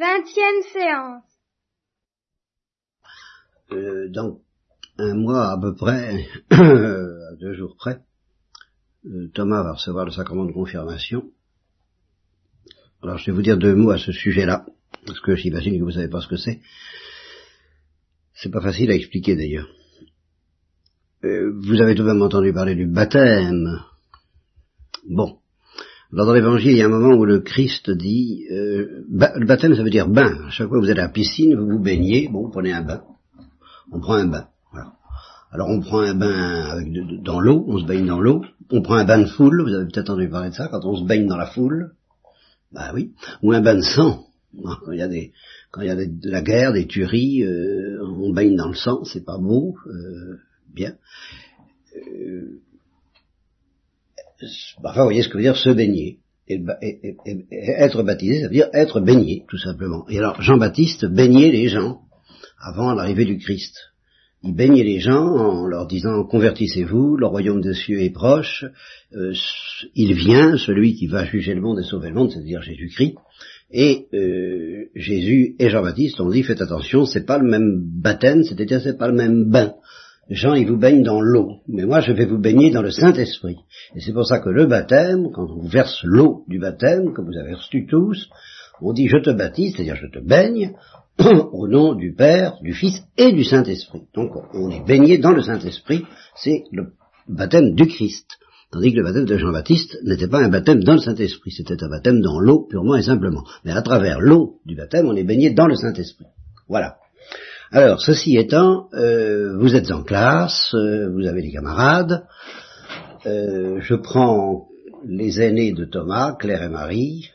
Vingtième séance. Euh, dans un mois à peu près, à deux jours près, euh, Thomas va recevoir le sacrement de confirmation. Alors je vais vous dire deux mots à ce sujet-là, parce que j'imagine que vous savez pas ce que c'est. C'est pas facile à expliquer d'ailleurs. Euh, vous avez tout de même entendu parler du baptême. Bon. Dans l'évangile, il y a un moment où le Christ dit, euh, le baptême ça veut dire bain. À chaque fois que vous êtes à la piscine, vous vous baignez, bon, vous prenez un bain. On prend un bain. Voilà. Alors on prend un bain avec dans l'eau, on se baigne dans l'eau. On prend un bain de foule, vous avez peut-être entendu parler de ça, quand on se baigne dans la foule. Bah oui. Ou un bain de sang. Quand il y a des, quand il y a de la guerre, des tueries, euh, on baigne dans le sang, c'est pas beau, euh, bien. Euh, enfin, vous voyez ce que veut dire se baigner. Être baptisé, ça veut dire être baigné, tout simplement. Et alors, Jean-Baptiste baignait les gens avant l'arrivée du Christ. Il baignait les gens en leur disant convertissez-vous, le royaume des cieux est proche, euh, il vient, celui qui va juger le monde et sauver le monde, c'est-à-dire Jésus-Christ. Et euh, Jésus et Jean-Baptiste ont dit faites attention, c'est pas le même baptême, c'est-à-dire c'est pas le même bain. Jean, il vous baigne dans l'eau, mais moi, je vais vous baigner dans le Saint-Esprit. Et c'est pour ça que le baptême, quand on verse l'eau du baptême, que vous avez reçu tous, on dit je te baptise, c'est-à-dire je te baigne, au nom du Père, du Fils et du Saint-Esprit. Donc on est baigné dans le Saint-Esprit, c'est le baptême du Christ. Tandis que le baptême de Jean-Baptiste n'était pas un baptême dans le Saint-Esprit, c'était un baptême dans l'eau purement et simplement. Mais à travers l'eau du baptême, on est baigné dans le Saint-Esprit. Voilà. Alors, ceci étant, euh, vous êtes en classe, euh, vous avez des camarades, euh, je prends les aînés de Thomas, Claire et Marie,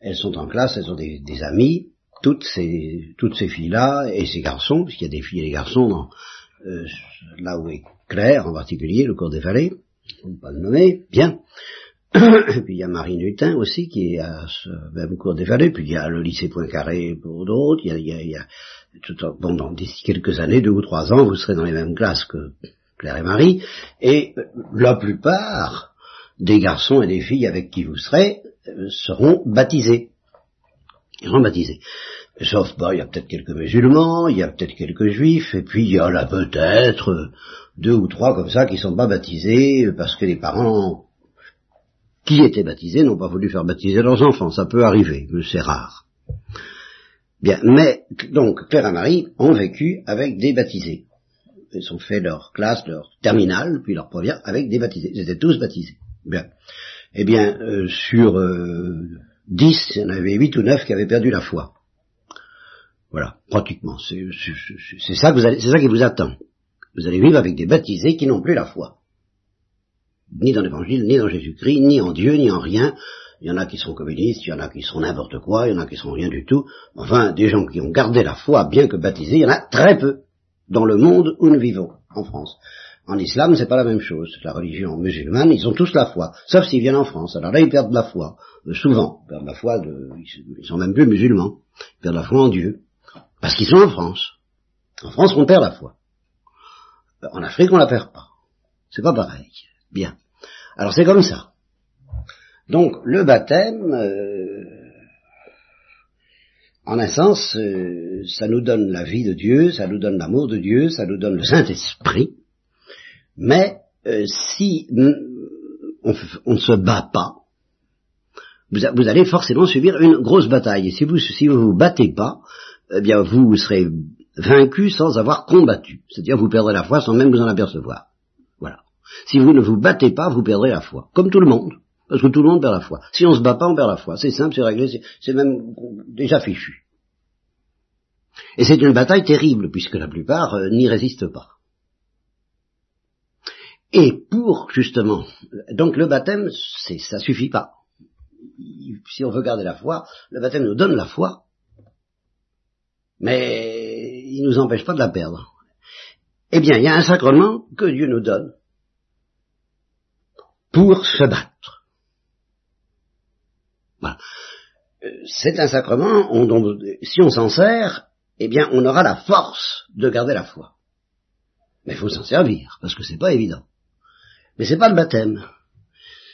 elles sont en classe, elles sont des, amies, toutes ces, toutes ces filles-là, et ces garçons, puisqu'il y a des filles et des garçons dans, là où est Claire en particulier, le cours des vallées, on ne pas le nommer, bien. et puis il y a Marie Nutin aussi qui est à ce même cours des vallées, puis il y a le lycée Poincaré pour d'autres, il bon, dans d'ici quelques années, deux ou trois ans, vous serez dans les mêmes classes que Claire et Marie, et euh, la plupart des garçons et des filles avec qui vous serez euh, seront baptisés. Ils seront baptisés. Sauf, bah, il y a peut-être quelques musulmans, il y a peut-être quelques juifs, et puis il y en a peut-être deux ou trois comme ça qui sont pas baptisés parce que les parents qui étaient baptisés n'ont pas voulu faire baptiser leurs enfants. Ça peut arriver, mais c'est rare. Bien, mais donc Claire et Marie ont vécu avec des baptisés. Ils ont fait leur classe, leur terminale, puis leur première avec des baptisés. Ils étaient tous baptisés. Bien. Eh bien, euh, sur euh, dix, il y en avait huit ou neuf qui avaient perdu la foi. Voilà, pratiquement. C'est ça que vous ça qui vous attend. Vous allez vivre avec des baptisés qui n'ont plus la foi. Ni dans l'évangile, ni dans Jésus-Christ, ni en Dieu, ni en rien il y en a qui sont communistes, il y en a qui sont n'importe quoi, il y en a qui sont rien du tout. Enfin, des gens qui ont gardé la foi, bien que baptisés, il y en a très peu dans le monde où nous vivons, en France. En islam, c'est pas la même chose. La religion musulmane, ils ont tous la foi, sauf s'ils viennent en France. Alors là, ils perdent la foi, euh, souvent. Ils perdent la foi, de, ils sont même plus musulmans. Ils perdent la foi en Dieu, parce qu'ils sont en France. En France, on perd la foi. En Afrique, on la perd pas. C'est pas pareil. Bien. Alors c'est comme ça. Donc le baptême, euh, en un sens, euh, ça nous donne la vie de Dieu, ça nous donne l'amour de Dieu, ça nous donne le Saint-Esprit, mais euh, si on, ne se bat pas, vous, allez forcément subir une grosse bataille. Et si vous si vous, vous battez pas, eh bien vous serez vaincu sans avoir combattu. C'est-à-dire vous perdrez la foi sans même vous en apercevoir. Voilà. Si vous ne vous battez pas, vous perdrez la foi, comme tout le monde. Parce que tout le monde perd la foi. Si on se bat pas, on perd la foi. C'est simple, c'est réglé, c'est même déjà fichu. Et c'est une bataille terrible, puisque la plupart euh, n'y résistent pas. Et pour, justement, donc le baptême, c'est, ça suffit pas. Si on veut garder la foi, le baptême nous donne la foi, mais il nous empêche pas de la perdre. Eh bien, il y a un sacrement que Dieu nous donne pour se battre. Voilà. Euh, c'est un sacrement, si on s'en sert, eh bien, on aura la force de garder la foi. Mais il faut s'en servir, parce que c'est pas évident. Mais c'est pas le baptême.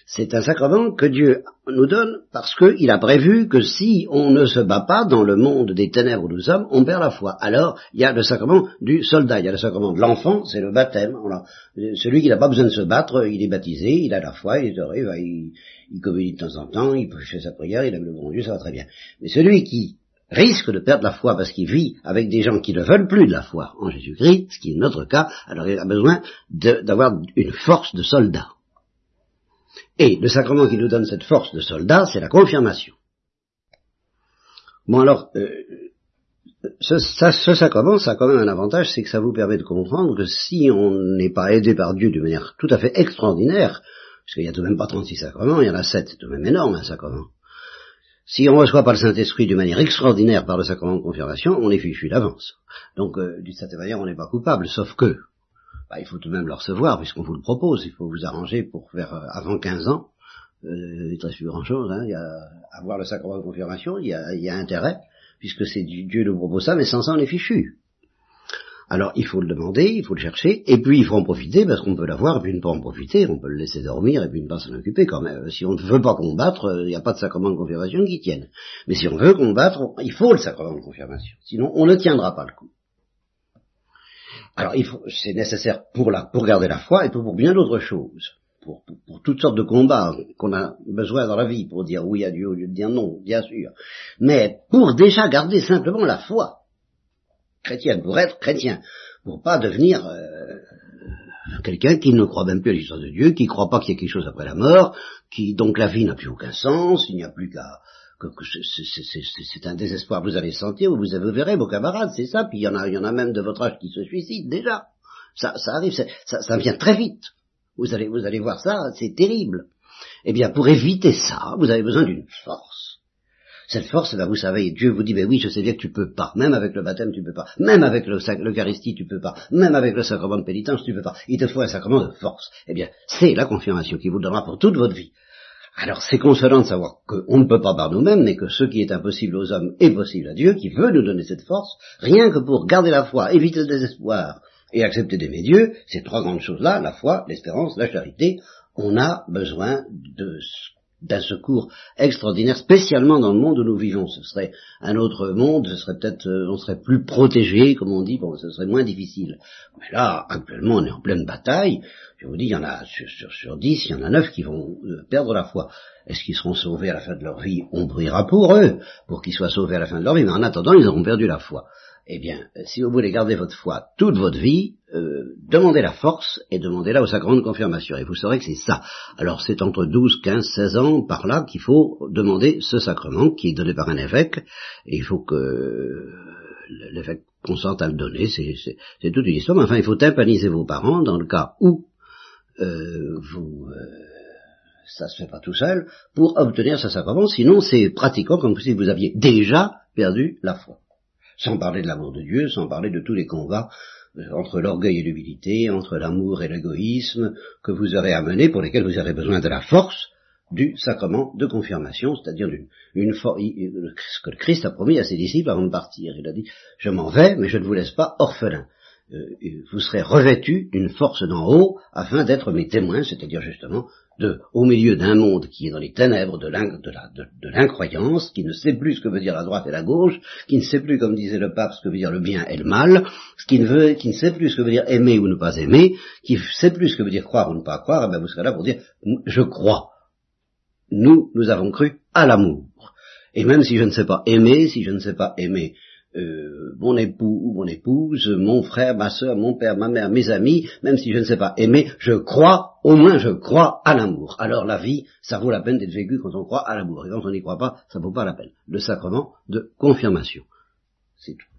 C'est un sacrement que Dieu nous donne parce qu'il a prévu que si on ne se bat pas dans le monde des ténèbres où nous sommes, on perd la foi. Alors, il y a le sacrement du soldat, il y a le sacrement de l'enfant, c'est le baptême. celui qui n'a pas besoin de se battre, il est baptisé, il a la foi, il est heureux, il, communie de temps en temps, il faire sa prière, il aime le bon Dieu, ça va très bien. Mais celui qui risque de perdre la foi parce qu'il vit avec des gens qui ne veulent plus de la foi en Jésus-Christ, ce qui est notre cas, alors il a besoin d'avoir une force de soldat. Et le sacrement qui nous donne cette force de soldat, c'est la confirmation. Bon alors, euh, ce, sacrement, ça a quand même un avantage, c'est que ça vous permet de comprendre que si on n'est pas aidé par Dieu de manière tout à fait extraordinaire, parce qu'il n'y a tout de même pas 36 sacrements, il y en a 7, c'est tout de même énorme un sacrement. Si on reçoit pas le Saint-Esprit d'une manière extraordinaire par le sacrement de confirmation, on est fichu d'avance. Donc, euh, d'une certaine manière, on n'est pas coupable, sauf que bah, il faut tout de même le recevoir puisqu'on vous le propose. Il faut vous arranger pour faire euh, avant 15 ans. Euh, il ne reste plus grand-chose. Hein. Avoir le sacrement de confirmation, il y a, intérêt, puisque c'est Dieu nous propose ça, mais sans ça on est fichu. Alors il faut le demander, il faut le chercher, et puis il faut en profiter, parce qu'on peut l'avoir, et puis ne pas en profiter, on peut le laisser dormir, et puis ne pas s'en occuper quand même. Si on ne veut pas combattre, il n'y a pas de sacrement de confirmation qui tienne. Mais si on veut combattre, il faut le sacrement de confirmation, sinon on ne tiendra pas le coup. Alors, c'est nécessaire pour, la, pour garder la foi et pour, bien d'autres choses. Pour, pour, toutes sortes de combats qu'on a besoin dans la vie, pour dire oui à Dieu au lieu de dire non, bien sûr. Mais pour déjà garder simplement la foi chrétienne, pour être chrétien, pour pas devenir euh, quelqu'un qui ne croit même plus à l'histoire de Dieu, qui ne croit pas qu'il y a quelque chose après la mort, qui donc la vie n'a plus aucun sens, il n'y a plus qu'à c'est un désespoir vous allez sentir, vous, vous verrez vos camarades, c'est ça, puis il y en a, il y en a même de votre âge qui se suicident déjà. Ça, arrive, ça, ça vient très vite. Vous allez, vous allez voir ça, c'est terrible. Eh bien, pour éviter ça, vous avez besoin d'une force. Cette force, ben, vous savez, Dieu vous dit, ben oui, je sais bien que tu peux pas. Même avec le baptême, tu peux pas. Même avec l'Eucharistie, tu peux pas. Même avec le sacrement de pénitence, tu peux pas. Il te faut un sacrement de force. Eh bien, c'est la confirmation qui vous donnera pour toute votre vie. Alors c'est consolant de savoir qu'on ne peut pas par nous-mêmes, mais que ce qui est impossible aux hommes est possible à Dieu, qui veut nous donner cette force, rien que pour garder la foi, éviter le désespoir et accepter d'aimer Dieu, ces trois grandes choses-là, la foi, l'espérance, la charité, on a besoin d'un secours extraordinaire, spécialement dans le monde où nous vivons. Ce serait un autre monde, ce serait peut-être, euh, on serait plus protégé, comme on dit, bon, ce serait moins difficile. Mais là, actuellement, on est en pleine bataille. Je vous dis, il y en a sur, sur, 10, il y en a 9 qui vont euh, perdre la foi. Est-ce qu'ils seront sauvés à la fin de leur vie? On priera pour eux, pour qu'ils soient sauvés à la fin de leur vie, mais en attendant, ils auront perdu la foi. Eh bien, euh, si vous voulez garder votre foi toute votre vie, euh, demandez la force et demandez-la au sacrement de confirmation. Et vous saurez que c'est ça. Alors c'est entre 12, 15, 16 ans par là qu'il faut demander ce sacrement qui est donné par un évêque. Et il faut que l'évêque consente à le donner. C'est toute une histoire. Mais enfin, il faut tympaniser vos parents dans le cas où euh, vous, euh, ça se fait pas tout seul, pour obtenir ce sacrement, sinon c'est pratiquement comme si vous aviez déjà perdu la foi. Sans parler de l'amour de Dieu, sans parler de tous les combats euh, entre l'orgueil et l'humilité, entre l'amour et l'égoïsme, que vous aurez à mener, pour lesquels vous aurez besoin de la force du sacrement de confirmation, c'est-à-dire d'une une force que le Christ a promis à ses disciples avant de partir. Il a dit, je m'en vais, mais je ne vous laisse pas orphelin. Euh, vous serez revêtus d'une force d'en haut afin d'être mes témoins, c'est-à-dire justement au milieu d'un monde qui est dans les ténèbres de l'incroyance, qui ne sait plus ce que veut dire la droite et la gauche, qui ne sait plus, comme disait le pape, ce que veut dire le bien et le mal, qui ne, veut, qui ne sait plus ce que veut dire aimer ou ne pas aimer, qui ne sait plus ce que veut dire croire ou ne pas croire, et bien vous serez là pour dire je crois. Nous, nous avons cru à l'amour. Et même si je ne sais pas aimer, si je ne sais pas aimer euh, mon époux ou mon épouse, mon frère, ma soeur, mon père, ma mère, mes amis, même si je ne sais pas aimer, je crois, au moins je crois à l'amour. Alors la vie, ça vaut la peine d'être vécue quand on croit à l'amour. Et quand on n'y croit pas, ça vaut pas la peine. Le sacrement de confirmation. C'est tout.